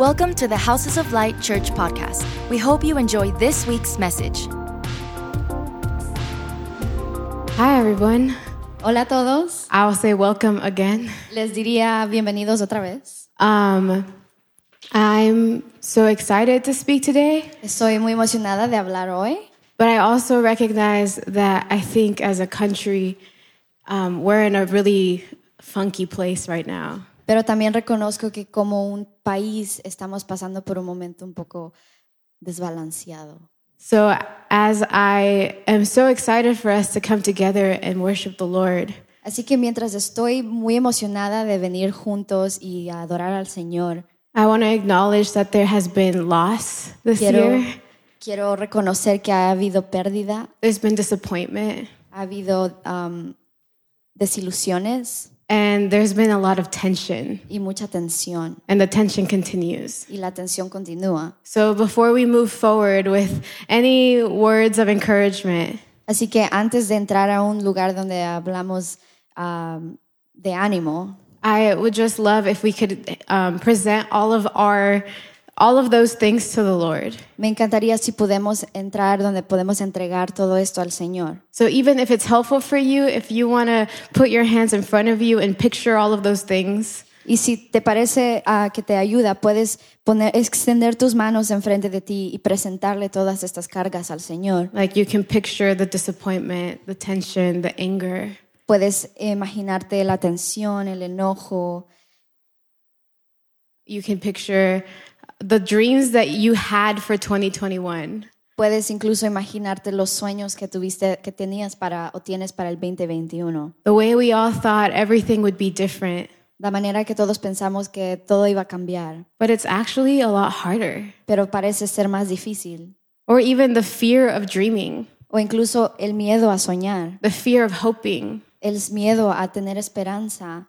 Welcome to the Houses of Light Church podcast. We hope you enjoy this week's message. Hi, everyone. Hola a todos. I'll say welcome again. Les diría bienvenidos otra vez. Um, I'm so excited to speak today, Estoy muy emocionada de hablar hoy, but I also recognize that I think as a country, um, we're in a really funky place right now. Pero también reconozco que como un país estamos pasando por un momento un poco desbalanceado. So, as I am so excited for us to come together and worship the Lord, Así que mientras estoy muy emocionada de venir juntos y adorar al Señor, I want to acknowledge that there has been loss this quiero, year. quiero reconocer que ha habido pérdida, There's been disappointment, ha habido um, desilusiones and there's been a lot of tension, y mucha tensión. and the tension continues. Y la tensión continúa. So before we move forward with any words of encouragement, Así que antes de entrar a un lugar donde hablamos um, de ánimo, I would just love if we could um, present all of our all of those things to the Lord. me encantaría si podemos entrar donde podemos entregar todo esto al Señor. So even if it's helpful for you, if you want to put your hands in front of you and picture all of those things, Y si te parece ah, que te ayuda, puedes poner, extender tus manos enfrente de ti y presentarle todas estas cargas al Señor. like you can picture the disappointment, the tension, the anger. Puedes imaginarte la tensión, el enojo, You can picture the dreams that you had for 2021. puedes incluso imaginarte los sueños que tuviste, que tenías para o tienes para el 2021. The way we all thought everything would be different, La manera que todos pensamos que todo iba a cambiar, but it's actually a lot harder. pero parece ser más difícil. Or even the fear of dreaming, O incluso el miedo a soñar, the fear of hoping. el miedo a tener esperanza.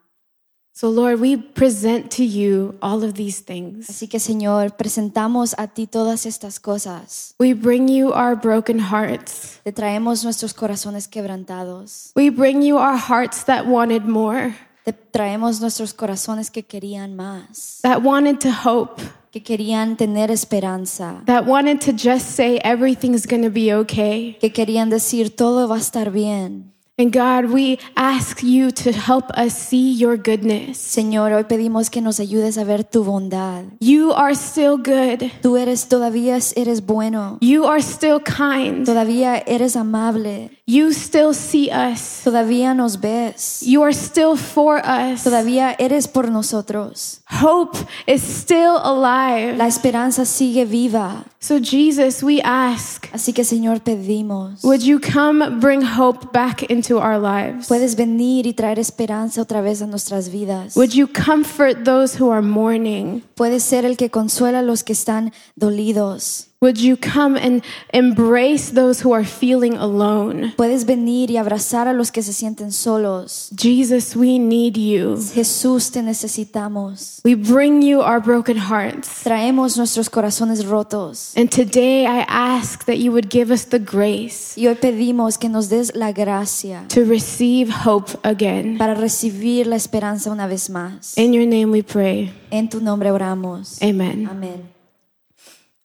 So, Lord, we present to you all of these things. Así que Señor, presentamos a ti todas estas cosas. We bring you our broken hearts. Te traemos nuestros corazones quebrantados. We bring you our hearts that wanted more, Te traemos nuestros corazones que querían más, that wanted to hope, que querían tener esperanza, that wanted to just say everything's going to be okay. que querían decir todo va a estar bien. And God, we ask you to help us see your goodness. Señor, hoy pedimos que nos ayudes a ver tu bondad. You are still good. Tú eres todavía eres bueno. You are still kind. Todavía eres amable. You still see us. Todavía nos ves. You are still for us. Todavía eres por nosotros. Hope is still alive. La esperanza sigue viva. So, Jesus, we ask, Así que Señor, pedimos. would you come bring hope back into our lives? Puedes venir y traer esperanza otra vez a nuestras vidas. Would you comfort those who are mourning? Puedes ser el que consuela a los que están dolidos. Would you come and embrace those who are feeling alone? Puedes venir y abrazar a los que se sienten solos. Jesus, we need you. Jesús, te necesitamos. We bring you our broken hearts. Traemos nuestros corazones rotos. And today I ask that you would give us the grace Y hoy pedimos que nos des la gracia to receive hope again. para recibir la esperanza una vez más. In your name we pray. En tu nombre oramos. Amen. Amén.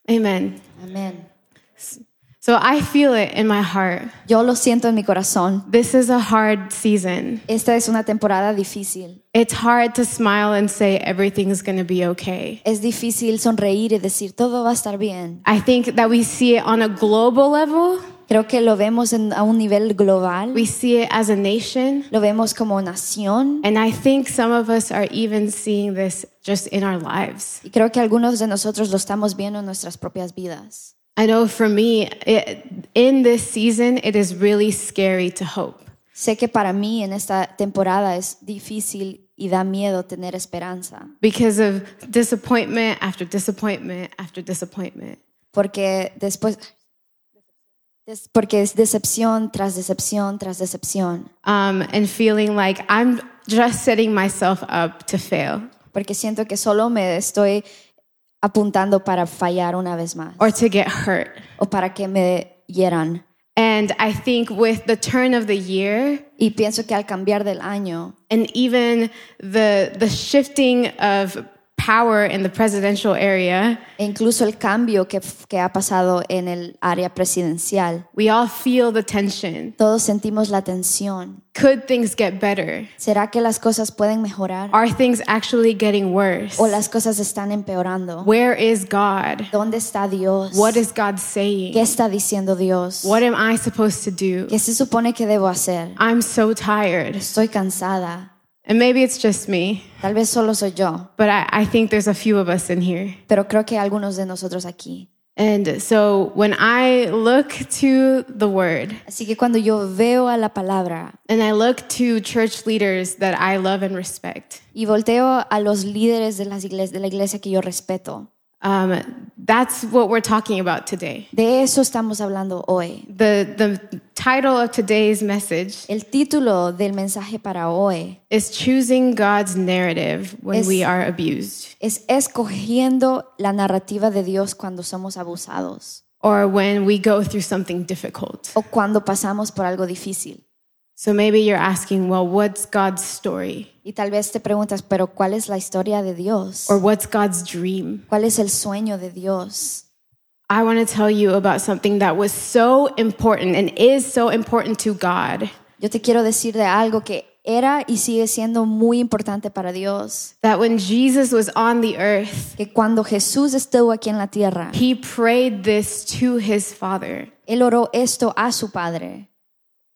Amen. Amén. So I feel it in my heart. Yo lo siento en mi corazón. This is a hard season. Esta es una temporada difícil. It's hard to smile and say everything's going to be okay. Es difícil sonreír y decir todo va a estar bien. I think that we see it on a global level. Creo que lo vemos en- a un nivel global. We see it as a nation. Lo vemos como nación. And I think some of us are even seeing this just in our lives. Y creo que algunos de nosotros lo estamos viendo en nuestras propias vidas. I know for me, it, in this season, it is really scary to hope. Sé que para mí en esta temporada es difícil y da miedo tener esperanza. because of disappointment after disappointment after disappointment. Porque después... Porque es decepción tras decepción tras decepción. Um, and feeling like I'm just setting myself up to fail Porque siento que solo me estoy apuntando para fallar una vez más. or to get hurt. O para que me hieran. And I think with the turn of the year Y pienso que al cambiar del año and even the, the shifting of power in the presidential area, e incluso el cambio que, que ha pasado en el área presidencial. we all feel the tension. Todos sentimos la tensión. Could things get better? ¿Será que las cosas pueden mejorar? Are things actually getting worse? ¿O las cosas están empeorando? Where is God? ¿Dónde está Dios? What is God ¿Qué saying? está diciendo Dios? What am I supposed to do? ¿Qué se supone que debo hacer? I'm so tired. Estoy cansada. And maybe it's just me, Tal vez solo soy yo, but I, I think there's a few of us in here. pero creo que algunos de nosotros aquí. And so when I look to the word Así que cuando yo veo a la palabra and I look to church leaders that I love and respect, y volteo a los líderes de, las de la iglesia que yo respeto, um, that's what we're talking about today. de eso estamos hablando hoy. The, the title of today's message El título del mensaje para hoy is Choosing God's Narrative When Es- We Are Abused es escogiendo la narrativa de Dios cuando somos abusados or when we go through something difficult. o cuando pasamos por algo difícil. So maybe you're asking, well, what's God's story? Y tal vez te preguntas, pero ¿cuál es la historia de Dios? Or what's God's dream? ¿Cuál es el sueño de Dios? I want to tell you about something that was so important and is so important to God Yo te quiero decir de algo que era y sigue siendo muy importante para Dios. that when Jesus was on the earth, Que cuando Jesús estuvo aquí en la tierra, he prayed this to his Father. Él oró esto a su Padre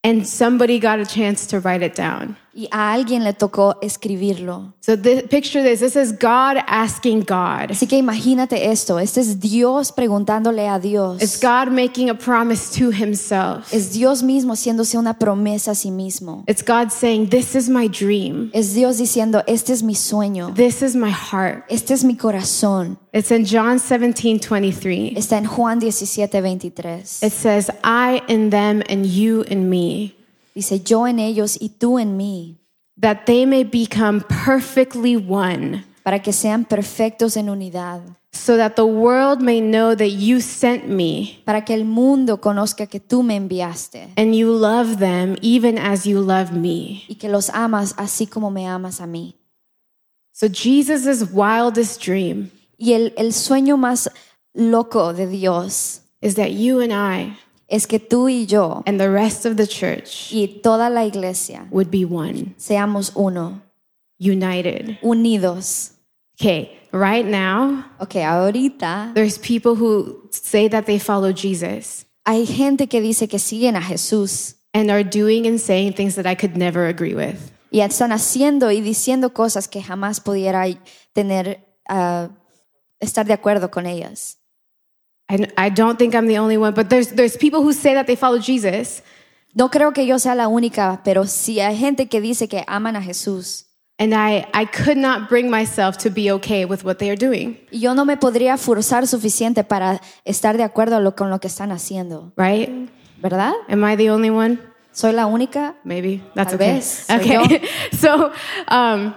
And somebody got a chance to write it down. Y a alguien le tocó escribirlo. So th- picture this. This is God asking God. Así que imagínate esto, este es Dios preguntándole a Dios. It's God making a promise to himself. Es Dios mismo haciéndose una promesa a sí mismo. It's God saying, This is my dream. Es Dios diciendo, este es mi sueño, This is my heart. este es mi corazón. It's in John 17 23. Está en Juan 17, 23. It says, I in them and you in me, Dice, yo en ellos y tú en mí, that they may become perfectly one, para que sean perfectos en unidad, so that the world may know that you sent me. Para que el mundo conozca que tú me enviaste. And you love them even as you love me. y que los amas así como me amas a mí. So Jesus' wildest dream Y el, el sueño más loco de Dios is that you and I es que tú y yo and the rest of the church y toda la iglesia would be one, seamos uno, united. unidos. Okay, right now, Ok, ahorita there's people who say that they follow Jesus hay gente que dice que siguen a Jesús and are doing and saying things that I could never agree with. y están haciendo y diciendo cosas que jamás pudiera tener, ah, estar de acuerdo con ellas. I, I don't think I'm the only one, but there's, there's people who say that they follow Jesus No creo que yo sea la única, pero sí hay gente que dice que aman a Jesús. and I, I could not bring myself to be okay with what they are doing, Y yo no me podría forzar suficiente para estar de acuerdo lo- con lo que están haciendo, right? ¿verdad? Am I the only one? ¿Soy la única? Maybe that's Tal okay. vez, Okay, so um,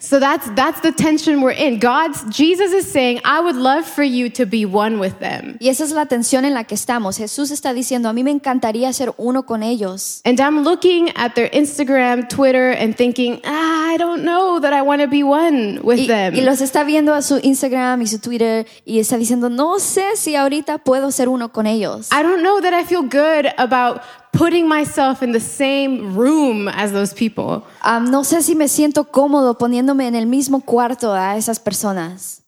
so that's that's the tension we're in. God's Jesus is saying, "I would love for you to be one with them," Y esa es la tensión en la que estamos. Jesús está diciendo, a mí me encantaría ser uno con ellos. and I'm looking at their Instagram, Twitter, and thinking, ah, "I don't know that I want to be one with Y, them." y los está viendo a su Instagram y su Twitter y está diciendo, no sé si ahorita puedo ser uno con ellos. I don't know that I feel good about putting myself in the same room as those people. Ah, no sé si me siento cómodo poniéndome en el mismo cuarto a esas personas.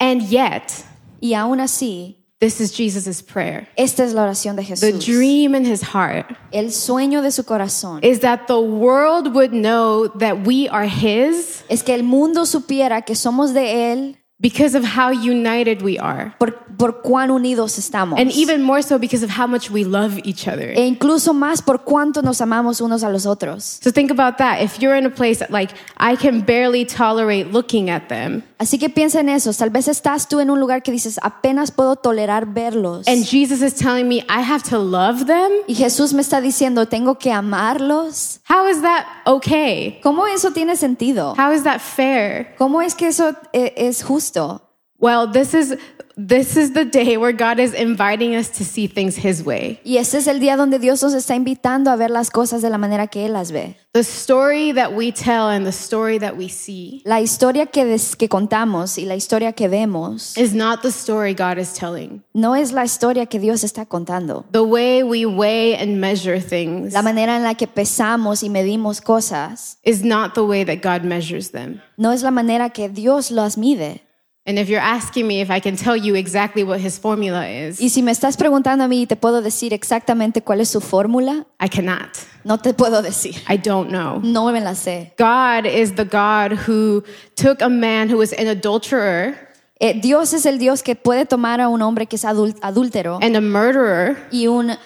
And yet, Y aún así, this is Jesus' prayer. esta es la oración de Jesús. The dream in his heart El sueño de su corazón is that the world would know that we are his es que el mundo supiera que somos de Él because of how united we are. por, por cuán unidos estamos. And even more so because of how much we love each other. e incluso más por cuánto nos amamos unos a los otros. So think about that. If you're in a place that like I can barely tolerate looking at them, Así que piensa en eso. Tal vez estás tú en un lugar que dices, apenas puedo tolerar verlos. and Jesus is telling me I have to love them, y Jesús me está diciendo, tengo que amarlos. how is that okay? ¿Cómo eso tiene sentido? How is that fair? ¿Cómo es que eso eh, es justo? Well, this is this is the day where God is inviting us to see things His way. Y este es el día donde Dios nos está invitando a ver las cosas de la manera que Él las ve. The story that we tell and the story that we see La historia que, des- que contamos y la historia que vemos is not the story God is telling. no es la historia que Dios está contando. The way we weigh and measure things La manera en la que pesamos y medimos cosas is not the way that God measures them. no es la manera que Dios las mide. And if you're asking me if I can tell you exactly what His formula is, Y si me estás preguntando a mí te puedo decir exactamente cuál es su fórmula, I cannot. no te puedo decir. I don't know. No me la sé. God is the God who took a man who was an adulterer Eh, Dios es el Dios que puede tomar a un hombre que es adul- adúltero and a murderer y un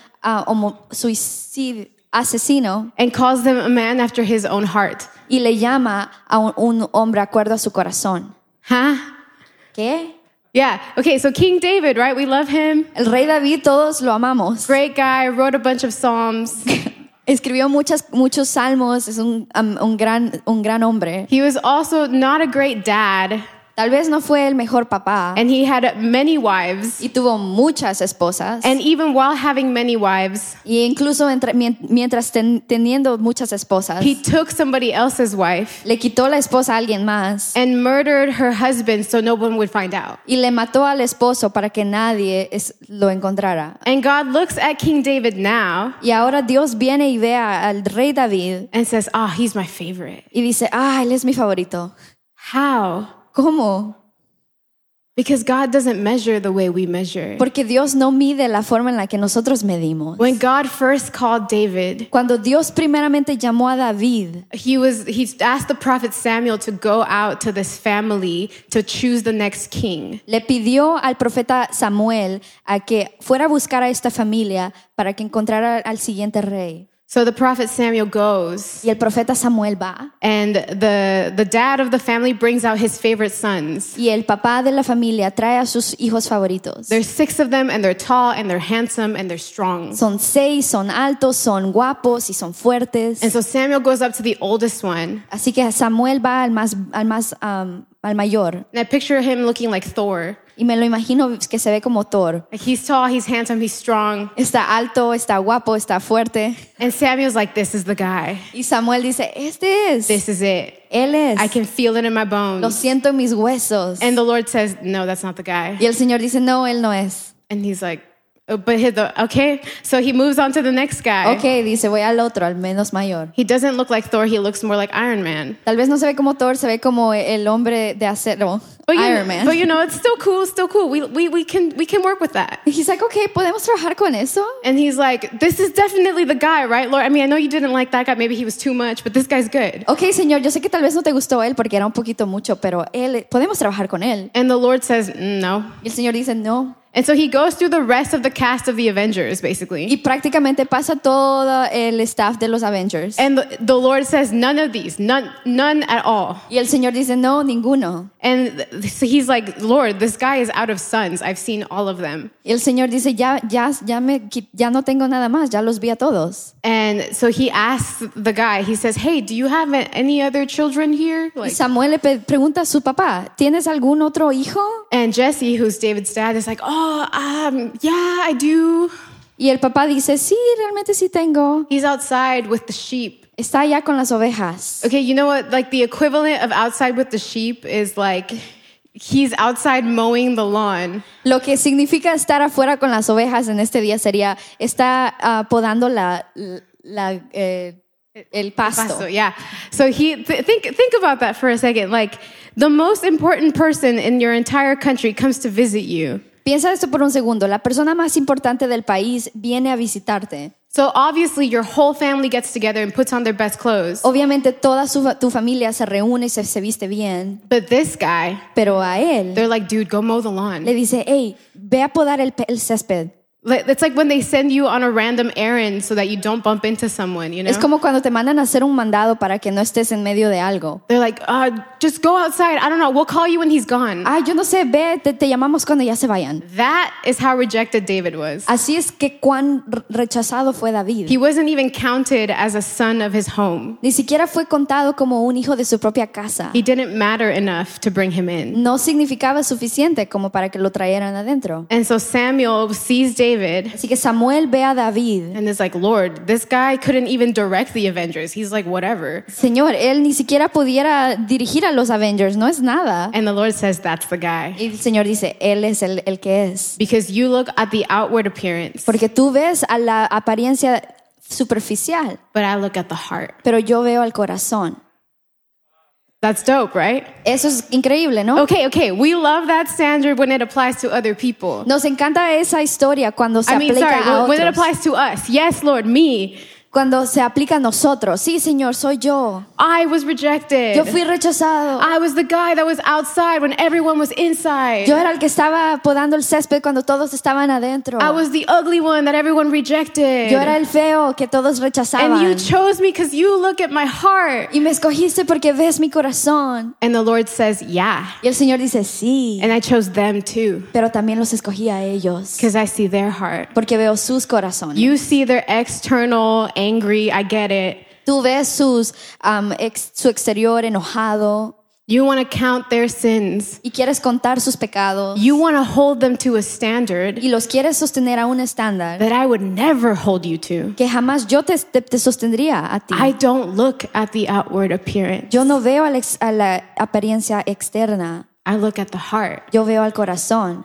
suicid- asesino and calls them a man after his own heart. y le llama a un, un hombre acuerdo a su corazón. Huh? ¿Qué? Yeah. Okay, so King David, right? We love him. El rey David todos lo amamos. Great guy, wrote a bunch of psalms. Escribió muchas, muchos salmos, es un, am- un gran, un gran hombre. He was also not a great dad, Tal vez no fue el mejor papá and he had many wives. y tuvo muchas esposas. And even while having many wives, y incluso entre- mientras ten- teniendo muchas esposas, he took somebody else's wife le quitó la esposa a alguien más and murdered her husband so no one would find out. y le mató al esposo para que nadie es- lo encontrara. And God looks at King David now Y ahora Dios viene y ve al rey David and says, Ah, he's my favorite. y dice, ah, él es mi favorito. How? ¿Cómo? Because God doesn't measure the way we measure. Porque Dios no mide la forma en la que nosotros medimos. When God first called David, Cuando Dios primeramente llamó a David, he was he asked the prophet Samuel to go out to this family to choose the next king. le pidió al profeta Samuel a que fuera a buscar a esta familia para que encontrara al siguiente rey. So the prophet Samuel goes, Y el profeta Samuel va. and the the dad of the family brings out his favorite sons. Y el papá de la familia trae a sus hijos favoritos. There's six of them, and they're tall, and they're handsome, and they're strong. Son seis, son altos, son guapos y son fuertes. And so Samuel goes up to the oldest one, Así que Samuel va al más, al más, um, al mayor. and I picture him looking like Thor. Y me lo imagino que se ve como Thor. Like he's tall, he's handsome, he's strong. Está alto, está guapo, está fuerte. And Samuel's like, "This is the guy. Y Samuel dice, este es. This is it. Él es. I can feel it in my bones. Lo siento en mis huesos. And the Lord says, "No, that's not the guy." y el Señor dice, no, él no es. And he's like, Oh, "But his, okay." So he moves on to the next guy. Ok, dice, voy al otro, al menos mayor. He doesn't look like Thor. He looks more like Iron Man. Tal vez no se ve como Thor, se ve como el hombre de acero, But you, Iron Man. but you know, it's still cool. Still cool. We, we, we can we can work with that. He's like, ok, ¿podemos trabajar con eso? And he's like, "This is definitely the guy, right, Lord? I mean, I know you didn't like that guy. Maybe he was too much, but this guy's good." Ok, Señor, yo sé que tal vez no te gustó él porque era un poquito mucho, pero él, podemos trabajar con él. And the Lord says, mm, "No." Y el Señor dice, no. And so he goes through the rest of the cast of the Avengers, basically. Y prácticamente pasa todo el staff de los Avengers. And the, the Lord says, "None of these, none, none at all." Y el Señor dice, no, ninguno. And so he's like, Lord, this guy is out of sons. I've seen all of them. Y el Señor dice, ya, ya, ya, me, ya no tengo nada más, ya los vi a todos. And so he asks the guy, he says, Hey, do you have any other children here? Like, Samuel le pregunta a su papá, ¿tienes algún otro hijo? and Jesse, who's David's dad, is like, Oh, um, yeah, I do. Y el papá dice, sí, realmente sí tengo. He's outside with the sheep. Está allá con las ovejas. Okay, you know what? Like the equivalent of outside with the sheep is like he's outside mowing the lawn. Lo que significa estar afuera con las ovejas en este día sería, está ah, podando la, la, eh, el pasto. Pasto, yeah. So he th- think think about that for a second. Like the most important person in your entire country comes to visit you. Piensa esto por un segundo. La persona más importante del país viene a visitarte. So obviously your whole family gets together and puts on their best clothes. Obviamente toda su, tu familia se reúne y se, se viste bien, But this guy, pero a él they're like, dude, go mow the le lawn. dice, hey, ve a podar el, el césped. It's like when they send you on a random errand so that you don't bump into someone, you know? Es como cuando te mandan a hacer un mandado para que no estés en medio de algo. They're like, uh, just go outside. I don't know. We'll call you when he's gone. Ay, yo no sé, ve, te, te llamamos cuando ya se vayan. That is how rejected David was. Así es que cuán rechazado fue David. He wasn't even counted as a son of his home. Ni siquiera fue contado como un hijo de su propia casa. He didn't matter enough to bring him in. No significaba suficiente como para que lo trajeran adentro. And so Samuel sees David Así que Samuel ve a David. and is like, Lord, this guy couldn't even direct the Avengers. He's like, whatever. Señor, él ni siquiera pudiera dirigir a los Avengers, no es nada. And the Lord says, That's the guy. Y el Señor dice, él es el, el que es. Because you look at the outward appearance, Porque tú ves a la apariencia superficial, but I look at the heart. pero yo veo al corazón. That's dope, right? Eso es increíble, ¿no? Okay, okay. We love that standard when it applies to other people. Nos encanta esa historia cuando se I mean, aplica sorry, a when, when it applies to us. Yes, Lord, me. Cuando se aplica a nosotros. Sí, Señor, soy yo. I was rejected. Yo fui rechazado. I was the guy that was outside when everyone was inside. Yo era el que estaba podando el césped cuando todos estaban adentro. I was the ugly one that everyone rejected. Yo era el feo que todos and rechazaban. you chose me because you look at my heart. Y me escogiste porque ves mi corazón. And the Lord says, Yeah. Y el Señor dice, sí, And I chose them too pero también los escogí a ellos. because I see their heart. Porque veo sus corazones. You see their external, angry, I get it. Tú ves sus, um, ex- su exterior enojado You want to count their sins. y quieres contar sus pecados You want to hold them to a standard y los quieres sostener a un estándar that I would never hold you to. que jamás yo te, te- te sostendría a ti. I don't look at the outward appearance. Yo no veo al ex- a la apariencia externa, I look at the heart. yo veo al corazón.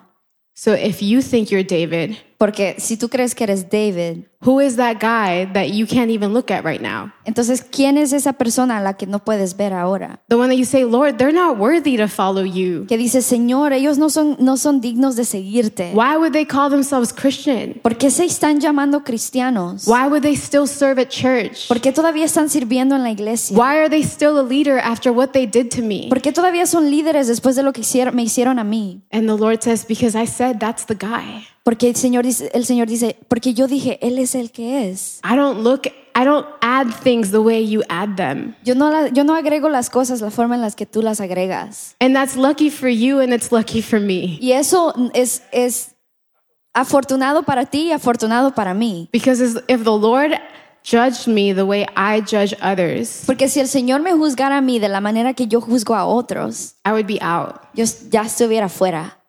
So if you think you're David, Porque si tú crees que eres David, who is that guy that you can't even look at right now? entonces ¿quién es esa persona a la que no puedes ver ahora? The one that you say, Lord, they're not worthy to follow you. Que dice, Señor, ellos no son, no son dignos de seguirte. Why would they call themselves Christian? ¿Por qué se están llamando cristianos? Why would they still serve at church? ¿Por qué todavía están sirviendo en la iglesia? Why are they still a leader after what they did to me? ¿Por qué todavía son líderes después de lo que hicieron, me hicieron a mí? And the Lord says, Because I said that's the guy. Porque el Señor, dice, el Señor dice, porque yo dije, Él es el que es. I don't look, I don't add things the way you add them. Yo no, la- yo no agrego las cosas la forma en las que tú las agregas. And that's lucky for you and it's lucky for me. Y eso es, es afortunado para ti y afortunado para mí. Because if the Lord judged me the way I judge others, Porque si el Señor me juzgara a mí de la manera que yo juzgo a otros, I would be out. yo ya estuviera afuera.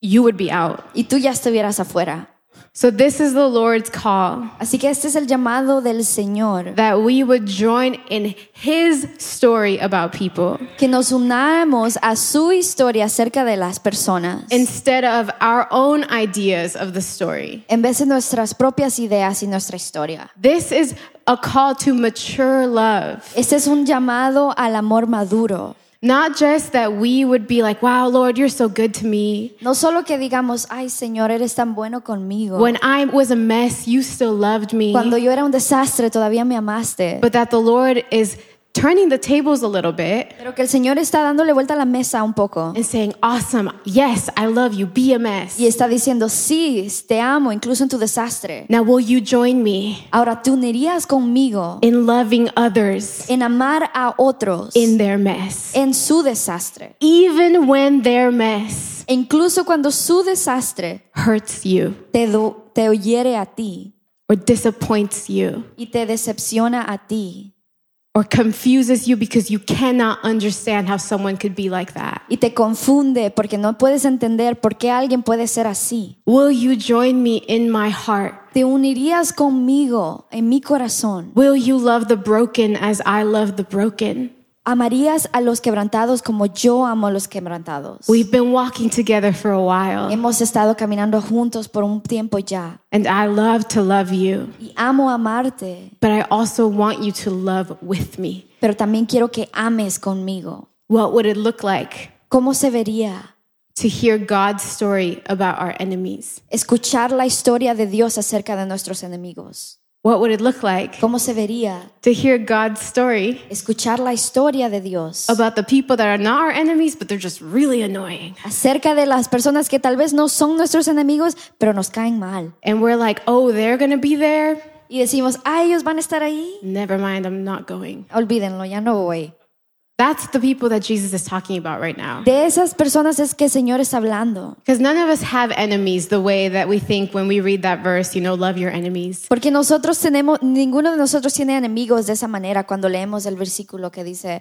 You would be out. Y tú ya estuvieras afuera. So this is the Lord's call Así que este es el llamado del Señor. that we would join in his story about people Que nos unamos a su historia acerca de las personas. instead of our own ideas of the story. en vez de nuestras propias ideas y nuestra historia. This is a call to mature love. Este es un llamado al amor maduro. Not just that we would be like, wow, Lord, you're so good to me. No solo que digamos, ay Señor, eres tan bueno conmigo. When I was a mess, you still loved me. Cuando yo era un desastre, todavía me amaste. But that the Lord is turning the tables a little bit Pero que el Señor está dándole vuelta a la mesa un poco. and saying, awesome, yes, I love you, be a mess. Y está diciendo, sí, te amo, incluso en tu desastre. Now, will you join me Ahora, tú unirías conmigo in loving others en amar a otros in their mess? en su desastre. Even when their mess E incluso cuando su desastre hurts you te, do- te hiere a ti or disappoints you y te decepciona a ti. Or confuses you because you cannot understand how someone could be like that. y te confunde porque no puedes entender por qué alguien puede ser así. Will you join me in my heart? Te unirías conmigo en mi corazón. Will you love the broken as I love the broken? Amarías a los quebrantados como yo amo a los quebrantados. We've been walking together for a while, Hemos estado caminando juntos por un tiempo ya. and I love to love you, Y amo amarte, but I also want you to love with me. pero también quiero que ames conmigo. What would it look like ¿Cómo se vería to hear God's story about our enemies? escuchar la historia de Dios acerca de nuestros enemigos? What would it look like ¿Cómo se vería to hear God's story escuchar la historia de Dios about the people that are not our enemies, but they're just really annoying? acerca de las personas que tal vez no son nuestros enemigos, pero nos caen mal? And we're like, oh, they're going to be there? Y decimos, ah, ellos van a estar ahí. Never mind, I'm not going. Olvídenlo, ya no voy. That's the people that Jesus is talking about right now. De esas personas es que el Señor está hablando. Because none of us have enemies the way that we think when we read that verse, you know, love your enemies. Porque nosotros tenemos, ninguno de nosotros tiene enemigos de esa manera cuando leemos el versículo que dice,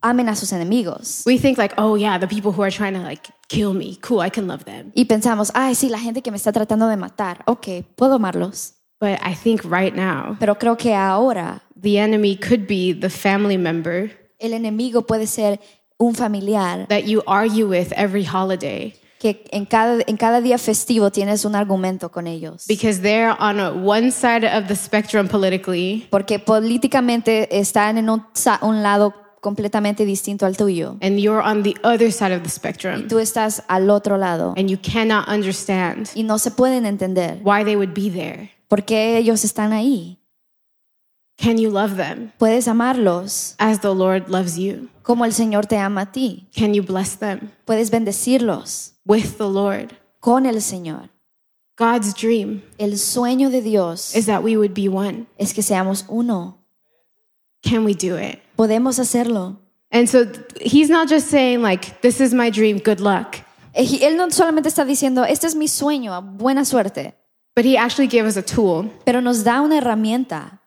amen a sus enemigos. We think like, oh yeah, the people who are trying to like kill me, cool, I can love them. Y pensamos, ay, sí, la gente que me está tratando de matar, ok, puedo amarlos. But I think right now, Pero creo que ahora the enemy could be the family member el enemigo puede ser un familiar that you argue with every holiday que en cada, en cada día festivo tienes un argumento con ellos. because they're on one side of the spectrum politically Porque políticamente están en un, un lado completamente distinto al tuyo. and you're on the other side of the spectrum Tú estás al otro lado and you cannot understand y no se pueden entender why they would be there. por qué ellos están ahí. Can you love them Puedes amarlos as the Lord loves you? como el Señor te ama a ti. Can you bless them Puedes bendecirlos with the Lord? con el Señor. God's dream El sueño de Dios is that we would be one. es que seamos uno. Can we do it? Podemos hacerlo. And so he's not just saying, like, this is my dream, good luck. Eh, Él no solamente está diciendo, este es mi sueño, buena suerte, But he actually gave us a tool. pero nos da una herramienta.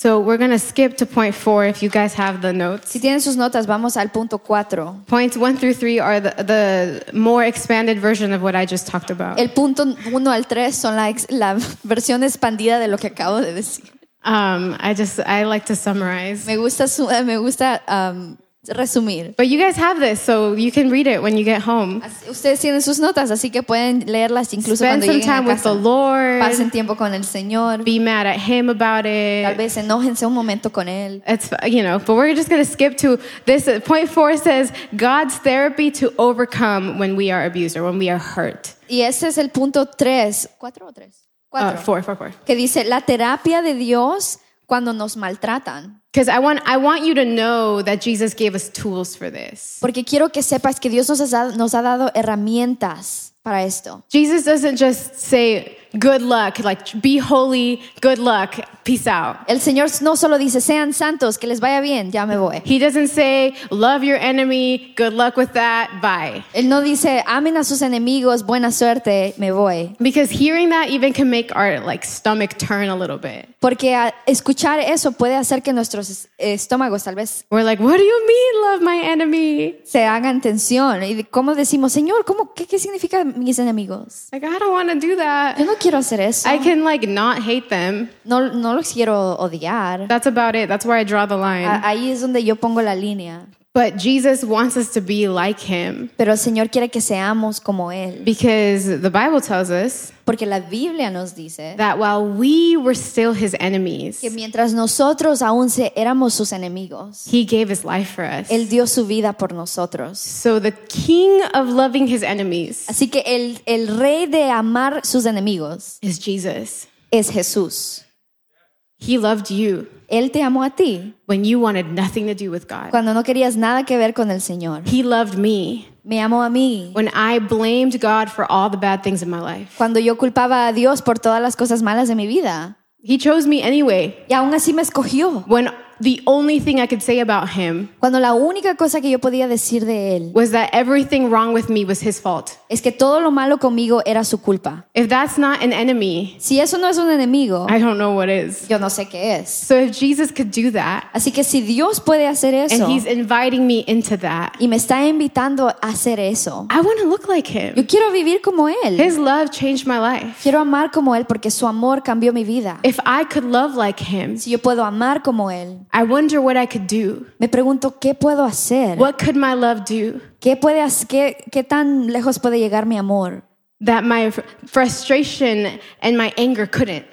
So we're going to skip to point four if you guys have the notes. Si tienen sus notas, vamos al punto cuatro. Points one through three are the, the more expanded version of what I just talked about. El punto 1 al 3 son la, ex- la versión expandida de lo que acabo de decir. Um, I just, I like to summarize. Me gusta, su- eh, me gusta um, resumir. But you guys have this, so you can read it when you get home. Ustedes tienen sus notas, así que pueden leerlas incluso Spend cuando some lleguen a time with the. Lord. Pasen tiempo con el Señor. Be mad at him about it. Tal vez enójense un momento con Él. It's, you know, but we're just going to skip to this. Point four says God's therapy to overcome when we are abused or when we are hurt. Y ese es el punto 3. ¿Cuatro o tres? Uh, Cuatro. four, four, four. que dice la terapia de Dios cuando nos maltratan. Because I want, I want you to know that Jesus gave us tools for this. Porque quiero que sepas que Dios nos ha, nos ha dado herramientas para esto. Jesus doesn't just say, good luck, like, be holy, good luck, peace out. El Señor no solo dice, sean santos, que les vaya bien, ya me voy. He doesn't say, love your enemy, good luck with that, bye. Él no dice, amen a sus enemigos, buena suerte, me voy. Because hearing that even can make our like stomach turn a little bit. Porque escuchar eso puede hacer que nuestros es- estómagos tal vez We're like, what do you mean, love my enemy? se hagan tensión. ¿Y cómo decimos, Señor, ¿cómo, qué, qué significa mis enemigos? Like, I don't want to do Yo that. no quiero hacer eso. I can like not hate them. No, no los quiero odiar. That's about it. That's where I draw the line. A- Ahí es donde yo pongo la línea. But Jesus wants us to be like him Pero el Señor quiere que seamos como Él. because the Bible tells us Porque la Biblia nos dice that while we were still his enemies, que mientras nosotros aún se- éramos sus enemigos, he gave his life for us. Él dio su vida por nosotros. So the king of loving his enemies Así que el, el rey de amar sus enemigos is Jesus. es Jesús. He loved you Él te amó a ti when you wanted nothing to do with God. cuando no querías nada que ver con el Señor. He loved me Me amó a mí when I blamed God for all the bad things in my life. cuando yo culpaba a Dios por todas las cosas malas de mi vida. He chose me anyway Y aún así me escogió. when the only thing I could say about him Cuando la única cosa que yo podía decir de Él was that everything wrong with me was his fault. es que todo lo malo conmigo era su culpa. If that's not an enemy, Si eso no es un enemigo, I don't know what is. yo no sé qué es. So if Jesus could do that, Así que si Dios puede hacer eso and he's inviting me into that, y me está invitando a hacer eso, I want to look like him. yo quiero vivir como Él. His love changed my life. Quiero amar como Él porque su amor cambió mi vida. If I could love like him, Si yo puedo amar como Él, I wonder what I could do. me pregunto, ¿qué puedo hacer? What could my love do ¿Qué, puede, qué, ¿Qué tan lejos puede llegar mi amor? that my fr- frustration and my anger couldn't?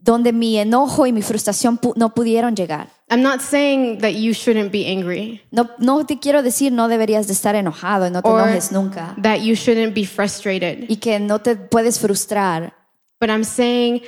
Donde mi enojo y mi frustración pu- no pudieron llegar. I'm not saying that you shouldn't be angry No, no te quiero decir no deberías de estar enojado y no te or enojes nunca. that you shouldn't be frustrated, Y que no te puedes frustrar. but I'm saying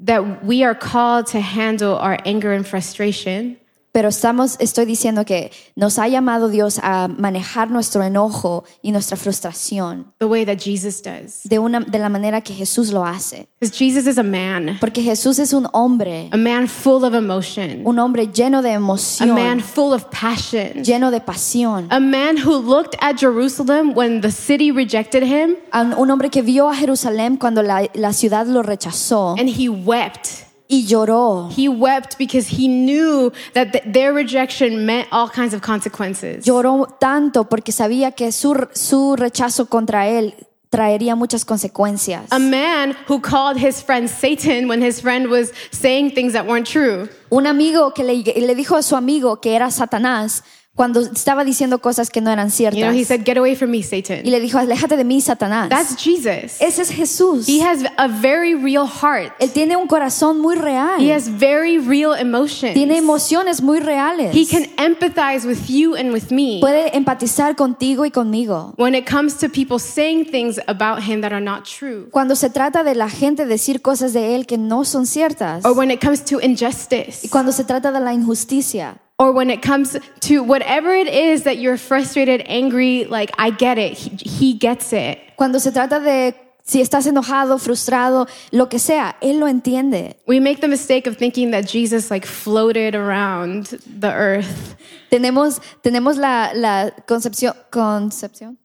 that we are called to handle our anger and frustration Pero estamos, estoy diciendo que nos ha llamado Dios a manejar nuestro enojo y nuestra frustración the way that Jesus does. de, una, de la manera que Jesús lo hace. Jesus is a man, Porque Jesús es un hombre, a man full of emotion, un hombre lleno de a man emoción, full of passion, lleno de pasión. a man who looked at Jerusalem when the city rejected him Un un hombre que vio a Jerusalén cuando la, la ciudad lo rechazó and he wept. Y lloró. He wept because he knew that th- their rejection meant all kinds of consequences. Lloró tanto porque sabía que su, su rechazo contra él traería muchas consecuencias. A man who called his friend Satan when his friend was saying things that weren't true. Un amigo que le, le dijo a su amigo que era Satanás cuando estaba diciendo cosas que no eran You know, ciertas. he said, Get away from me, y Satan. le dijo, aléjate de mí, Satanás. That's Jesus. Ese es Jesús. He has a very real heart. Él tiene un corazón muy real. He has very real emotions. Tiene emociones muy reales. He can empathize with you and with me Puede empatizar contigo y conmigo. when it comes to people saying things about him that are not true, Cuando se trata de la gente decir cosas de él que no son ciertas. or when it comes to injustice, Y cuando se trata de la injusticia. Or when it comes to whatever it is that you're frustrated, angry, like, I get it. He, he gets it. Cuando se trata de si estás enojado, frustrado, lo que sea, él lo entiende. We make the mistake of thinking that Jesus like floated around the earth. Tenemos, tenemos la, la concepción, concepción,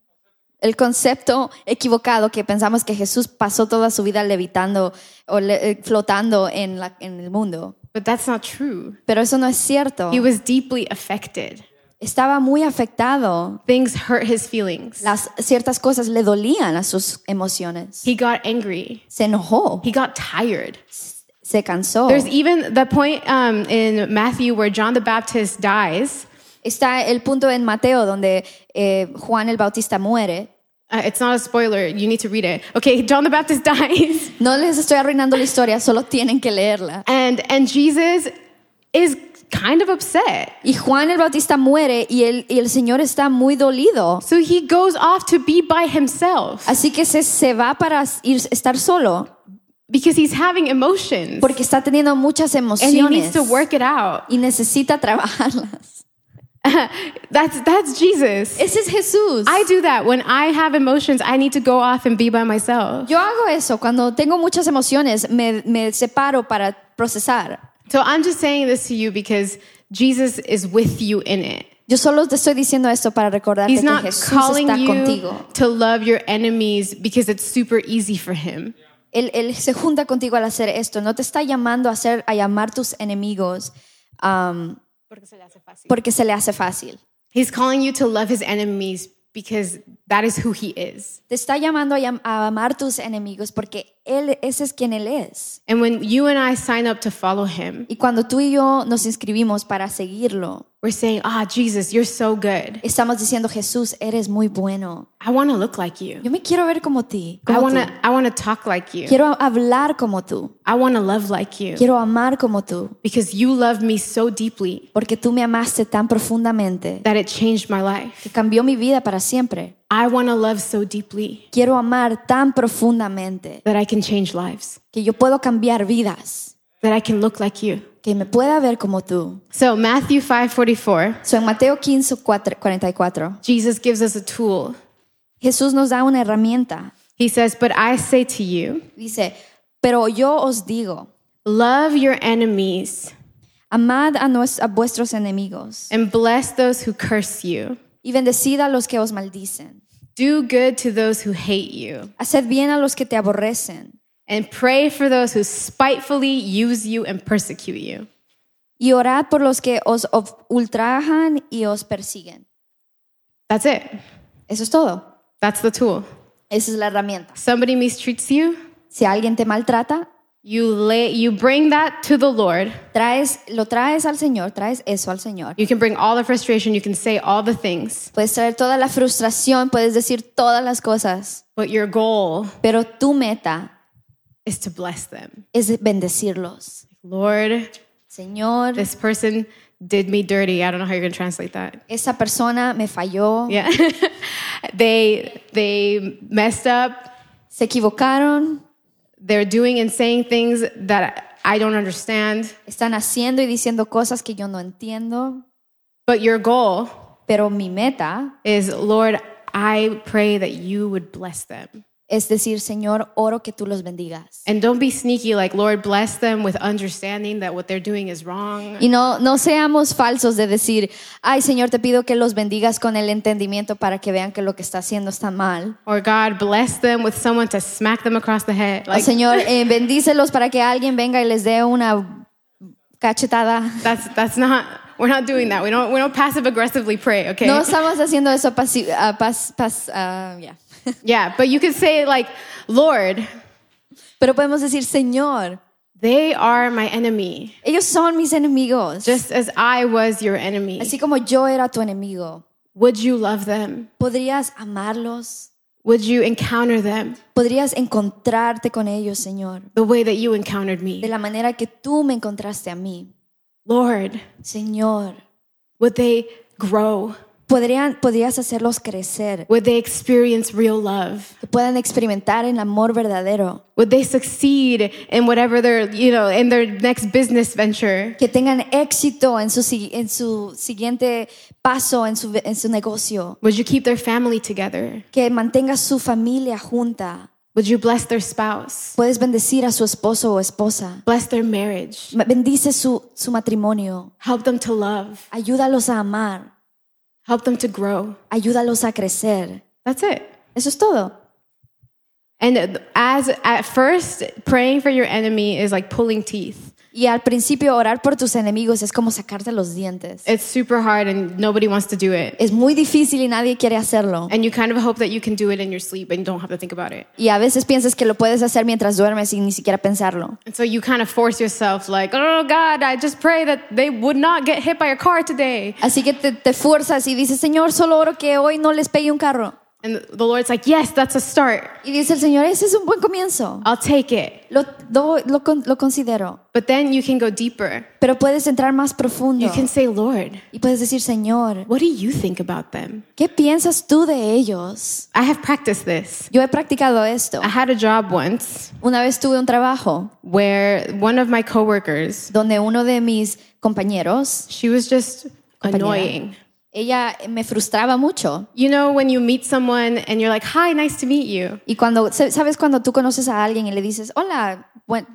el concepto equivocado que pensamos que Jesús pasó toda su vida levitando o le- eh, flotando en, la- en el mundo. But that's not true. Pero eso no es cierto. He was deeply affected. Estaba muy afectado. Things hurt his feelings. Las ciertas cosas le dolían a sus emociones. He got angry. Se enojó, He got tired. se cansó. There's even the point um, in Matthew where John the Baptist dies. Está el punto en Mateo donde eh, Juan el Bautista muere. Uh, it's not a spoiler. You need to read it. Okay, John the Baptist dies, No les estoy arruinando la historia, solo tienen que leerla. and and Jesus is kind of upset. Y Juan el Bautista muere y el, y el Señor está muy dolido. So he goes off to be by himself Así que se, se va para ir, estar solo because he's having emotions porque está teniendo muchas and he needs emociones to work it out. y necesita trabajarlas. That's that's Jesus. Ese es Jesús. I do that when I have emotions. I need to go off and be by myself. Yo hago eso cuando tengo muchas emociones, me, me separo para procesar. So I'm just saying this to you because Jesus is with you in it. Yo solo te estoy diciendo esto para recordarte He's que not Jesús calling está you contigo. to love your enemies because it's super easy for him. Él, él se junta contigo al hacer esto. No te está llamando a, hacer, a llamar tus enemigos um, porque se le hace fácil. He's calling you to love his enemies because that is who he is. Te está llamando a, amar tus enemigos porque él, ese es quien él es. And when you and I sign up to follow him, Y cuando tú y yo nos inscribimos para seguirlo, we're saying, Ah, Jesus, you're so good. estamos diciendo, Jesús, eres muy bueno. I want to look like you. Yo me quiero ver como ti. I Como want tú. to I want to talk like you. Quiero hablar como tú. I want to love like you Quiero amar como tú. because you love me so deeply Porque tú me amaste tan profundamente that it changed my que life. cambió mi vida para siempre. I want to love so deeply Quiero amar tan profundamente that I can change lives, que yo puedo cambiar vidas, that I can look like you. que me pueda ver como tú. So, Matthew 5:44, So, en Mateo 15, 4 44, Jesus gives us a tool. Jesús nos da una herramienta. He says, "But I say to you, Dice, pero yo os digo, love your enemies amad a, nues- a vuestros enemigos and bless those who curse you. y bendecid a los que os maldicen. Do good to those who hate you, Haced bien a los que te aborrecen and pray for those who spitefully use you and persecute you." y orad por los que os ultrajan y os persiguen. That's it. Eso es todo. That's the tool. Esa es la herramienta. Somebody mistreats you, Si alguien te maltrata, you lay you bring that to the Lord. traes, lo traes al Señor, traes eso al Señor. You can bring all the frustration, you can say all the things, Puedes traer toda la frustración, puedes decir todas las cosas, but your goal pero tu meta is to bless them. es bendecirlos. Lord, Señor, this person did me dirty. I don't know how you're going to translate that. esa persona me falló, Yeah. they they messed up. se equivocaron, They're doing and saying things that I don't understand. Están haciendo y diciendo cosas que yo no entiendo, But your goal pero mi meta is, Lord, I pray that you would bless them. Es decir, Señor, oro que tú los bendigas. And don't be sneaky, like, Lord, bless them with understanding that what they're doing is wrong. Y no, no seamos falsos de decir, ay Señor, te pido que los bendigas con el entendimiento para que vean que lo que está haciendo está mal. Or God, bless them with someone to smack them across the head. O Like, Señor, eh, bendícelos para que alguien venga y les dé una cachetada. that's, that's not, we're not doing that. We don't, we don't passive aggressively pray, okay? No estamos haciendo eso pasi- ah, pas- pas- ah, ya. Yeah, but you could say, like, Lord, Pero podemos decir, Señor, they are my enemy, ellos son mis enemigos. just as I was your enemy. Así como yo era tu enemigo. Would you love them? ¿Podrías amarlos? Would you encounter them ¿Podrías encontrarte con ellos, Señor? the way that you encountered me. De la manera que tú me encontraste a mí. Lord, Señor, would they grow? Podrían, podrías hacerlos crecer, Would they experience real love? que puedan experimentar el amor verdadero, Would they succeed in whatever their, you know, in their next business venture? que tengan éxito en su, en su siguiente paso en su, en su negocio, Would you keep their family together? que mantenga su familia junta. Would you bless their spouse? Puedes bendecir a su esposo o esposa. Bless their marriage? Bendice su, su matrimonio. Help them to love? Ayúdalos a amar. Help them to grow? Ayúdalos a crecer. That's it. Eso es todo. And as at first, praying for your enemy is like pulling teeth. Y al principio orar por tus enemigos es como sacarte los dientes. It's super hard and nobody wants to do it. Es muy difícil y nadie quiere hacerlo. And you kind of hope that you can do it in your sleep and don't have to think about it. Y a veces piensas que lo puedes hacer mientras duermes sin ni siquiera pensarlo. And so you kind of force yourself, like, oh God, I just pray that they would not get hit by a car today. Así que te, te fuerzas y dices, Señor, solo oro que hoy no les pegue un carro. And the Lord's like, yes, that's a start. Y dice el Señor, ese es un buen comienzo. I'll take it. Lo, do- lo, lo considero. But then you can go deeper. Pero puedes entrar más profundo. You can say, Lord, Y puedes decir, Señor, what do you think about them? ¿qué piensas tú de ellos? I have practiced this. Yo he practicado esto. I had a job once Una vez tuve un trabajo where one of my coworkers, donde uno de mis compañeros, she was just annoying. Ella me frustraba mucho. You know, when you meet someone and you're like, hi, nice to meet you. Y cuando, ¿sabes cuando tú conoces a alguien y le dices, hola, buen-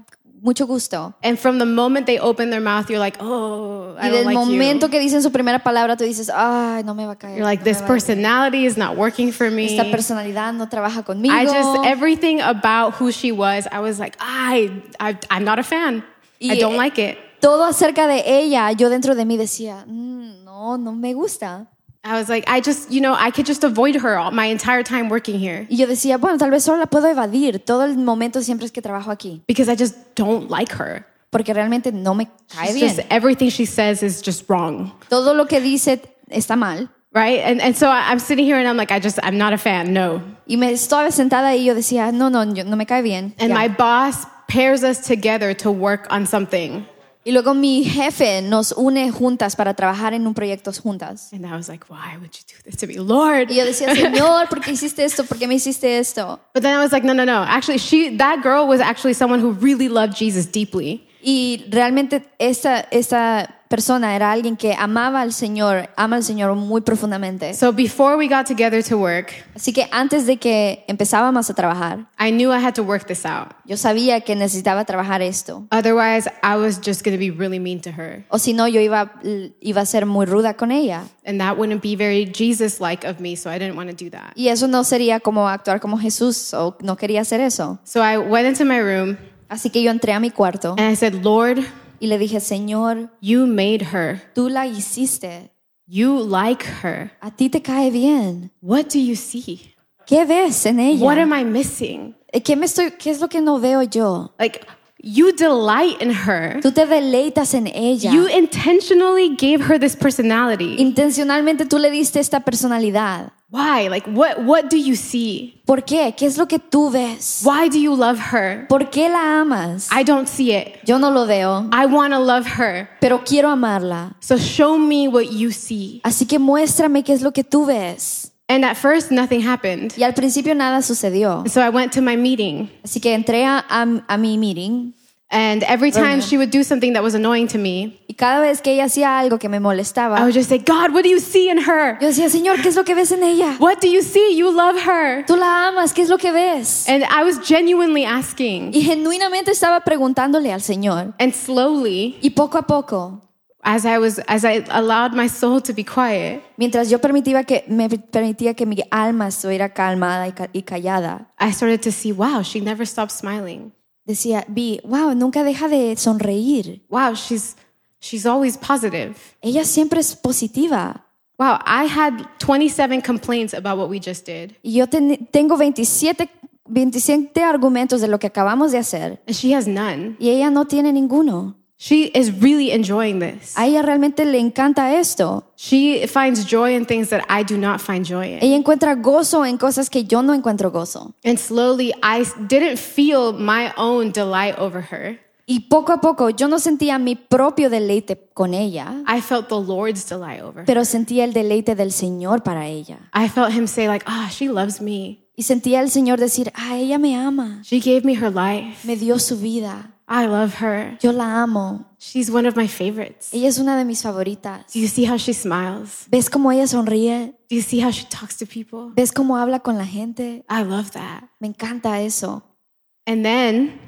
mucho gusto? And from the moment they open their mouth, you're like, oh, I Y don't del like momento you. que dicen su primera palabra, tú dices, ay, no me va a caer. You're like, no this personality is not working for me. Esta personalidad no trabaja conmigo. I just, everything about who she was, I was like, I, I I'm not a fan. I don't like it. Todo acerca de ella, yo dentro de mí decía, "Mm, no, no me gusta. I was like, I just, you know, I could just avoid her all, my entire time working here Y yo decía, bueno, tal vez solo la puedo evadir. Todo el momento siempre es que trabajo aquí. because I just don't like her. Porque realmente no me cae It's bien. just everything she says is just wrong. Todo lo que dice está mal. Right? And, and so I'm sitting here and I'm like, I just, I'm not a fan. No. Y me estaba sentada y yo decía, no, no, no me cae bien. And Ya. my boss pairs us together to work on something. Y luego mi jefe nos une juntas para trabajar en un proyecto juntas. And I was like, why would you do this to me? Lord. Y yo decía, Señor, ¿por qué hiciste esto? ¿Por qué me hiciste esto? But then I was like, no, no, no. Actually, she, that girl was actually someone who really loved Jesus deeply. Y realmente esta, esta persona era alguien que amaba al Señor, ama al Señor muy profundamente. So before we got together to work, Así que antes de que empezábamos a trabajar, I knew I had to work this out. yo sabía que necesitaba trabajar esto. Otherwise, I was just going to be really mean to her. O si no, yo iba, iba a ser muy ruda con ella. And that wouldn't be very Jesus like of me, so I didn't want to do that. Y eso no sería como actuar como Jesús, o no quería hacer eso. So I went into my room Así que yo entré a mi cuarto and I said, Lord, y le dije, Señor, you made her. tú la hiciste. You like her. A ti te cae bien. What do you see? ¿Qué ves en What ella? am I missing? ¿Qué, me estoy, ¿Qué es lo que no veo yo? Like, you delight in her. Tú te deleitas en ella. You intentionally gave her this personality. Intencionalmente tú le diste esta personalidad. Why? Like, what, what do you see? ¿Por qué? ¿Qué es lo que tú ves? Why do you love her? ¿Por qué la amas? I don't see it. Yo no lo veo, I want to love her. pero quiero amarla. So show me what you see. Así que muéstrame qué es lo que tú ves. And at first, nothing happened. Y al principio nada sucedió. So I went to my meeting Así que entré a, a- a mi meeting And every time she would do something that was annoying to me, Y cada vez que ella hacía algo que me I molestaba, would just say, God, what do you see in her? yo decía, Señor, ¿qué es lo que ves en ella? What do you see? You love her. Tú la amas, ¿qué es lo que ves? And I was genuinely asking. Y genuinamente estaba preguntándole al Señor. And slowly, Y poco a poco, as I was as I allowed my soul to be quiet, mientras yo permitía que, me permitía que mi alma estuviera calmada y, ca- y callada, I started to see, wow, she never stopped smiling. Decía, vi, wow, nunca deja de sonreír. Wow, she's she's always positive. Ella siempre es positiva. Wow, I had 27 complaints about what we just did. Y yo ten- tengo 27, 27 argumentos de lo que acabamos de hacer And she has none. y ella no tiene ninguno. She is really enjoying this. A ella realmente le encanta esto. She finds joy in things that I do not find joy in. Ella encuentra gozo en cosas que yo no encuentro gozo. And slowly, I didn't feel my own delight over her. Y poco a poco yo no sentía mi propio deleite con ella, I felt the Lord's delight over her. pero sentía el deleite del Señor para ella. I felt Him say, like, ah, she loves me. Y sentía el Señor decir, ah, ella me ama, She gave me her life. me dio su vida, I love her. yo la amo. She's one of my favorites. Ella es una de mis favoritas. Do you see how she smiles? ¿Ves cómo ella sonríe? Do you see how she talks to people? ¿Ves cómo habla con la gente? I love that. Me encanta eso. And then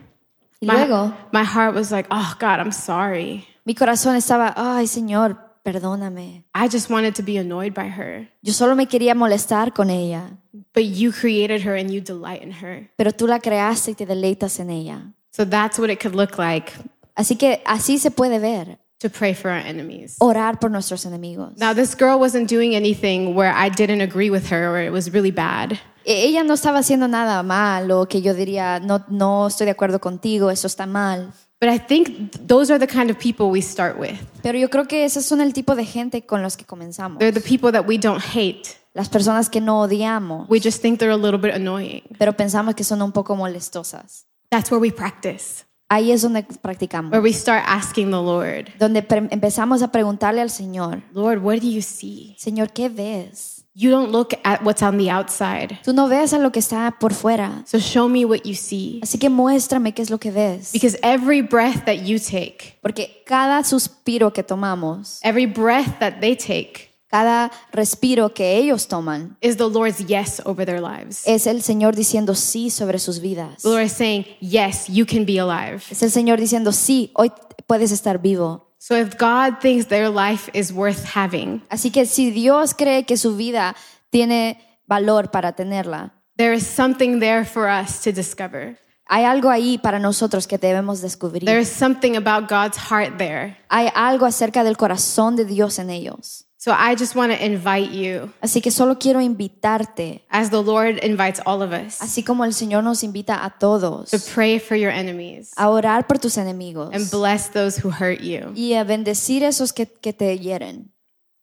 Y my, luego my heart was like, oh, God, I'm sorry. mi corazón estaba, ay Señor, perdóname. I just wanted to be annoyed by her. Yo solo me quería molestar con ella, But you created her and you delight in her. pero tú la creaste y te deleitas en ella. So that's what it could look like Así que así se puede ver, to pray for our enemies. orar por nuestros enemigos. Now, this girl wasn't doing anything where I didn't agree with her or it was really bad. Ella no estaba haciendo nada mal o que yo diría, no, no estoy de acuerdo contigo, eso está mal. But I think those are the kind of people we start with. Pero yo creo que esos son el tipo de gente con los que comenzamos. They're the people that we don't hate. Las personas que no odiamos, We just think they're a little bit annoying. pero pensamos que son un poco molestosas. That's where we practice, Ahí es donde practicamos. where we start asking the Lord, Donde empezamos a preguntarle al Señor, Lord, what do you see? Señor, ¿qué ves? You don't look at what's on the outside. Tú no ves a lo que está por fuera. So show me what you see. Así que muéstrame qué es lo que ves. Because every breath that you take, Porque cada suspiro que tomamos, every breath that they take, cada respiro que ellos toman, is the Lord's yes over their lives. es el Señor diciendo sí sobre sus vidas. The Lord is saying, yes, you can be alive. Es el Señor diciendo sí, hoy puedes estar vivo. So if God thinks their life is worth having, Así que si Dios cree que su vida tiene valor para tenerla, there is something there for us to discover. hay algo ahí para nosotros que debemos descubrir. There is something about God's heart there. Hay algo acerca del corazón de Dios en ellos. So I just want to invite you, Así que solo quiero invitarte, as the Lord invites all of us, así como el Señor nos invita a todos, to pray for your enemies a orar por tus enemigos and bless those who hurt you, y a bendecir a esos que, que te hieren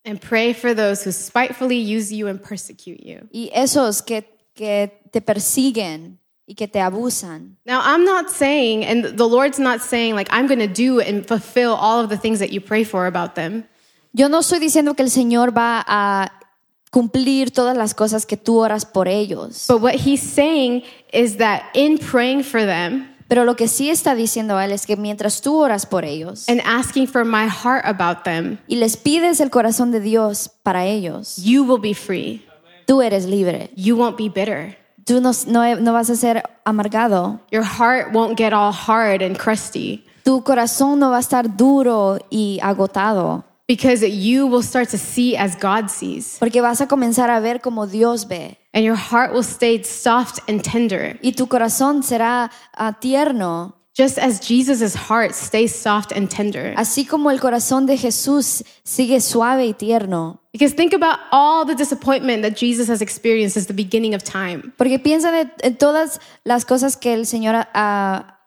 and pray for those who spitefully use you and persecute you. y esos que, que te persiguen y que te abusan. Now, I'm not saying, and the Lord's not saying, like, I'm going to do and fulfill all of the things that you pray for about them. Yo no estoy diciendo que el Señor va a cumplir todas las cosas que tú oras por ellos, But what He's saying is that in praying for them pero lo que sí está diciendo Él es que mientras tú oras por ellos and asking for my heart about them, y les pides el corazón de Dios para ellos, you will be free. tú eres libre. You won't be bitter. Tú no, no, no vas a ser amargado. Your heart won't get all hard and crusty Tu corazón no va a estar duro y agotado, because you will start to see as God sees. porque vas a comenzar a ver como Dios ve. And your heart will stay soft and tender, Y tu corazón será ah, tierno, just as Jesus' heart stays soft and tender. así como el corazón de Jesús sigue suave y tierno. Because think about all the disappointment that Jesus has experienced since the beginning of time. Porque piensa en todas las cosas que el Señor ha-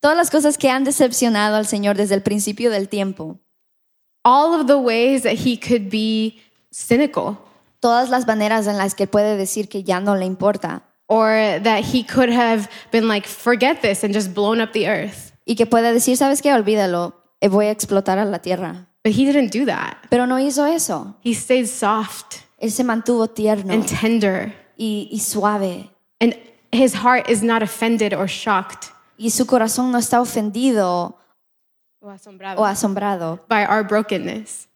todas las cosas que han decepcionado al Señor desde el principio del tiempo. All of the ways that he could be cynical Todas las maneras en las que puede decir que ya no le importa or that he could have been like, forget this and just blown up the earth. y que puede decir, ¿sabes qué? Olvídalo, eh, voy a explotar a la tierra. But he didn't do that. Pero no hizo eso. He stayed soft Él se mantuvo tierno and tender. y, y suave. And his heart is not offended or shocked y su corazón no está ofendido or asombrado o asombrado by our brokenness.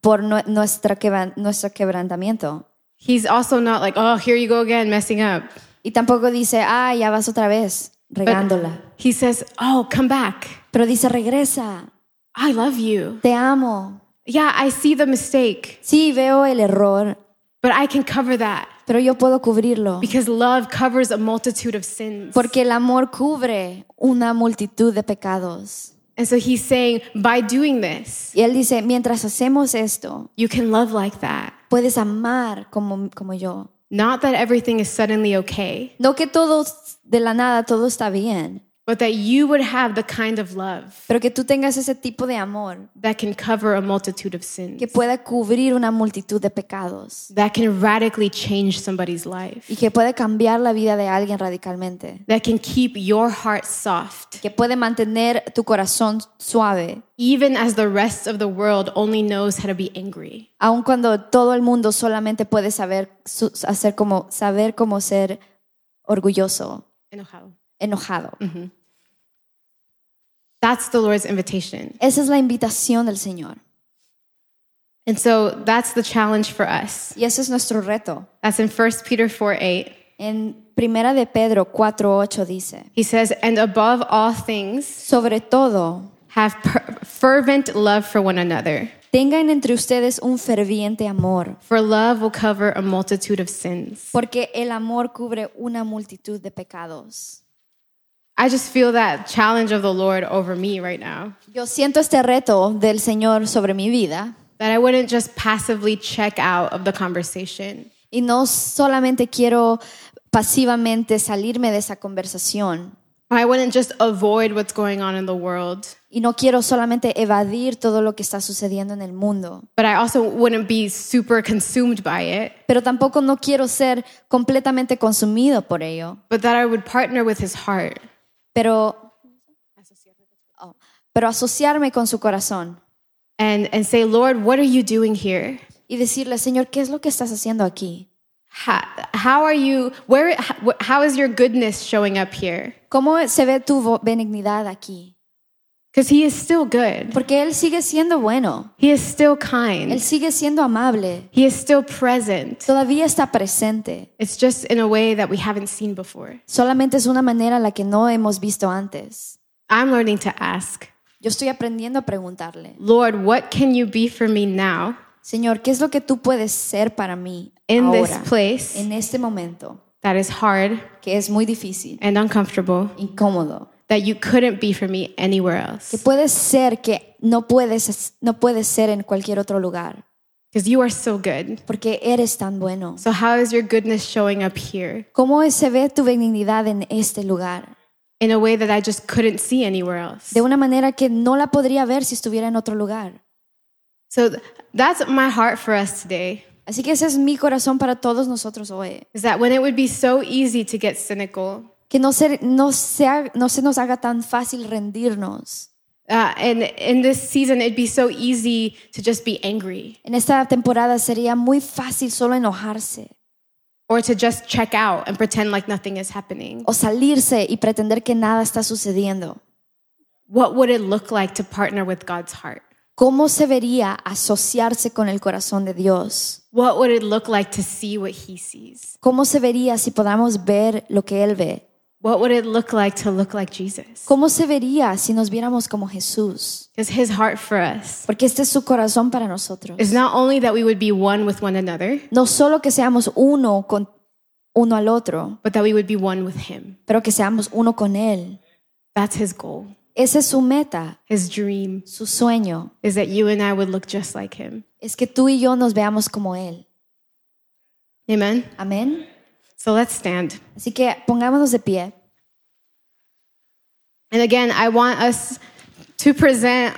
por nue- nuestra quebran- nuestro quebrantamiento. He's also not like, oh, here you go again, messing up. Y tampoco dice, ah, ya vas otra vez, But regándola. he says, oh, come back. Pero dice, regresa, I love you. te amo. Yeah, I see the mistake, Sí, veo el error, but I can cover that pero yo puedo cubrirlo. because love covers a multitude of sins. Porque el amor cubre una multitud de pecados. And so he's saying, by doing this, Y él dice, mientras hacemos esto, you can love like that. puedes amar como, como yo. Not that everything is suddenly okay, No que todo de la nada, todo está bien, but that you would have the kind of love pero que tú tengas ese tipo de amor that can cover a multitude of sins, que pueda cubrir una multitud de pecados that can radically change somebody's life, y que puede cambiar la vida de alguien radicalmente, that can keep your heart soft, que puede mantener tu corazón suave, even as the rest of the world only knows how to be angry. aun cuando todo el mundo solamente puede saber su- hacer como saber cómo ser orgulloso, Enojado. Enojado. That's the Lord's invitation. Esa es la invitación del Señor And so that's the challenge for us. y ese es nuestro reto. That's in 1 Peter 4 8. En Primera de Pedro 4:8 dice, He says, And above all things, sobre todo, have fervent love for one another, tengan entre ustedes un ferviente amor, for love will cover a multitude of sins. porque el amor cubre una multitud de pecados. I just feel that challenge of the Lord over me right now. Yo siento este reto del Señor sobre mi vida. That I wouldn't just passively check out of the conversation, y no solamente quiero pasivamente salirme de esa conversación. I wouldn't just avoid what's going on in the world, y no quiero solamente evadir todo lo que está sucediendo en el mundo, but I also wouldn't be super consumed by it, pero tampoco no quiero ser completamente consumido por ello, but that I would partner with his heart pero Oh, pero asociarme con su corazón and, and say, Lord, what are you doing here? y decirle, Señor, ¿qué es lo que estás haciendo aquí? How, how are you, where, how, how is your goodness showing up here? ¿Cómo se ve tu benignidad aquí? Because he is still good. Porque Él sigue siendo bueno, He is still kind. Él sigue siendo amable, He is still present. todavía está presente. It's just in a way that we haven't seen before. Solamente es una manera en la que no hemos visto antes. I'm learning to ask, Yo estoy aprendiendo a preguntarle, Lord, what can you be for me now Señor, ¿qué es lo que tú puedes ser para mí in this place en este momento, that is hard que es muy difícil, and uncomfortable incómodo? That you couldn't be for me anywhere else. Que puede ser que no puedes, no puedes ser en cualquier otro lugar, Because you are so good. porque eres tan bueno. So, how is your goodness showing up here ¿Cómo se ve tu benignidad en este lugar? in a way that I just couldn't see anywhere else? De una manera que no la podría ver si estuviera en otro lugar. So, that's my heart for us today. Así que ese es mi corazón para todos nosotros hoy. Is that when it would be so easy to get cynical, Que no se, no sea- no se nos haga tan fácil rendirnos. uh, and in this season, it'd be so easy to just be angry En esta temporada sería muy fácil solo enojarse or to just check out and pretend like nothing is happening. o salirse y pretender que nada está sucediendo. What would it look like to partner with God's heart? ¿Cómo se vería asociarse con el corazón de Dios? What would it look like to see what He sees? ¿Cómo se vería si podamos ver lo que Él ve? What would it look like to look like Jesus? ¿Cómo se vería si nos viéramos como Jesús? Because His heart for us Porque este es su corazón para nosotros. is not only that we would be one with one another, No solo que seamos uno con uno al otro, but that we would be one with Him. pero que seamos uno con Él. That's His goal. Esa es su meta, His dream su sueño, is that you and I would look just like Him. es que tú y yo nos veamos como Él. Amen? Amén. So let's stand. Así que pongámonos de pie. And again, I want us to present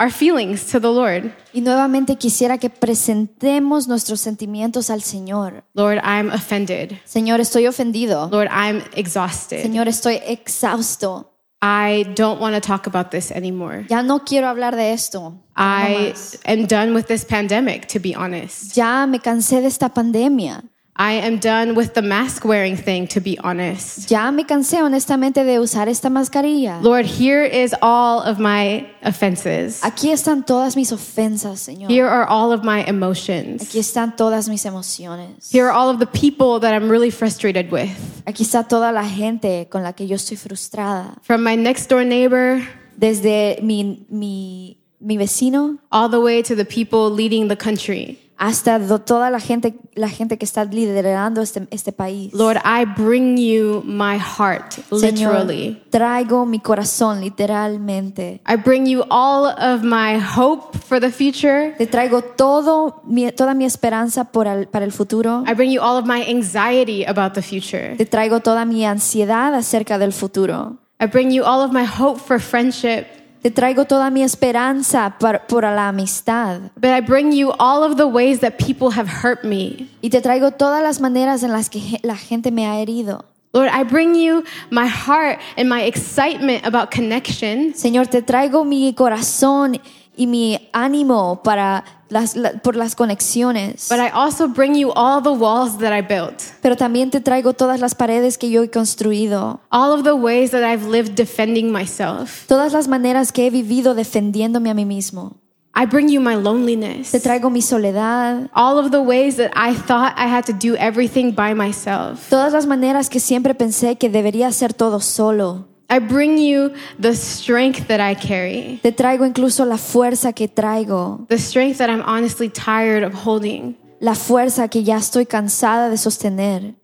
our feelings to the Lord. Y nuevamente quisiera que presentemos nuestros sentimientos al Señor. Lord, I'm offended. Señor, estoy ofendido. Lord, I'm exhausted. Señor, estoy exhausto. I don't want to talk about this anymore. Ya no quiero hablar de esto. I am done with this pandemic, to be honest. Ya me cansé de esta pandemia. I am done with the mask wearing thing, to be honest. Ya me cansé honestamente de usar esta mascarilla. Lord, here is all of my offenses. Aquí están todas mis ofensas, Señor. Here are all of my emotions. Aquí están todas mis emociones. Here are all of the people that I'm really frustrated with. Aquí está toda la gente con la que yo estoy frustrada. From my next door neighbor Desde mi, mi, mi vecino all the way to the people leading the country. Hasta toda la gente, la gente que está liderando este, este país. Lord, I bring you my heart, Señor, traigo mi corazón literalmente. I bring you all of my hope for the future. Te traigo todo mi- toda mi esperanza por el- para el futuro. I bring you all of my anxiety about the future. Te traigo toda mi ansiedad acerca del futuro. I bring you all of my hope for friendship. Te traigo toda mi esperanza por, por la amistad. But I bring you all of the ways that people have hurt me. Y te traigo todas las maneras en las que la gente me ha herido. Lord, I bring you my heart and my excitement about connection. Señor, te traigo mi corazón y mi ánimo para las, la- por las conexiones. But I also bring you all the walls that I built, Pero también te traigo todas las paredes que yo he construido. all of the ways that I've lived defending myself. Todas las maneras que he vivido defendiéndome a mí mismo. I bring you my loneliness, Te traigo mi soledad. all of the ways that I thought I had to do everything by myself. Todas las maneras que siempre pensé que debería hacer todo solo. I bring you the strength that I carry, Te traigo incluso la fuerza que traigo. the strength that I'm honestly tired of holding. La fuerza que ya estoy cansada de sostener.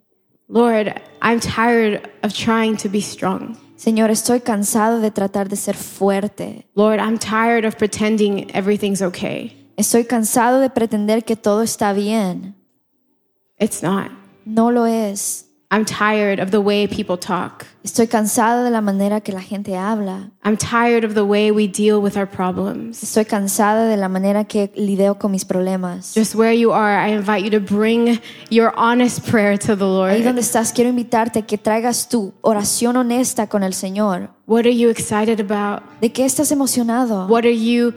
Lord, I'm tired of trying to be strong. Señor, estoy cansado de tratar de ser fuerte. Lord, I'm tired of pretending everything's okay. Estoy cansado de pretender que todo está bien. It's not. No lo es. I'm tired of the way people talk. Estoy cansado de la manera que la gente habla. I'm tired of the way we deal with our problems. Estoy cansada de la manera que lidio con mis problemas. Just where you are, I invite you to bring your honest prayer to the Lord. Ahí donde estás, quiero invitarte a que traigas tu oración honesta con el Señor. What are you excited about? ¿De qué estás emocionado? What are you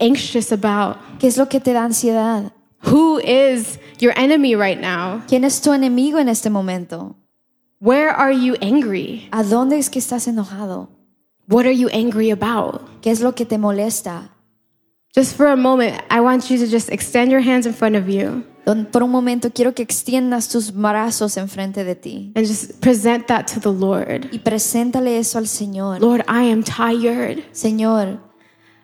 anxious about? ¿Qué es lo que te da ansiedad? Who is your enemy right now? ¿Quién es tu enemigo en este momento? Where are you angry? ¿A dónde es que estás enojado? What are you angry about? ¿Qué es lo que te molesta? Just for a moment, I want you to just extend your hands in front of you Por un momento quiero que extiendas tus brazos enfrente de ti and just present that to the Lord. y preséntale eso al Señor. Lord, I am tired. Señor,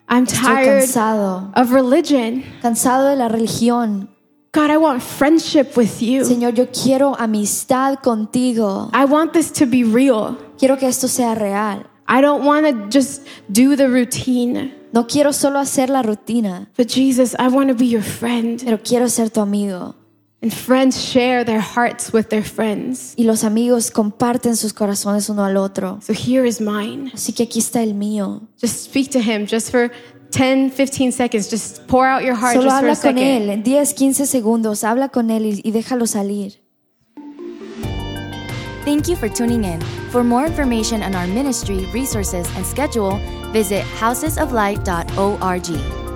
I'm tired cansado, of religion. cansado de la religión. God, I want friendship with you. Señor, yo quiero amistad contigo. I want this to be real. Quiero que esto sea real. I don't want to just do the routine. No quiero solo hacer la rutina, But Jesus, I want to be your friend. pero quiero ser tu amigo. And friends share their hearts with their friends. Y los amigos comparten sus corazones uno al otro. So here is mine. Así que aquí está el mío. Just speak to him just for 10, 15 seconds. Just pour out your heart Solo just for a habla con second. él, en 10, 15 segundos, habla con él y, y déjalo salir. Thank you for tuning in. For more information on our ministry, resources, and schedule, visit housesoflight.org.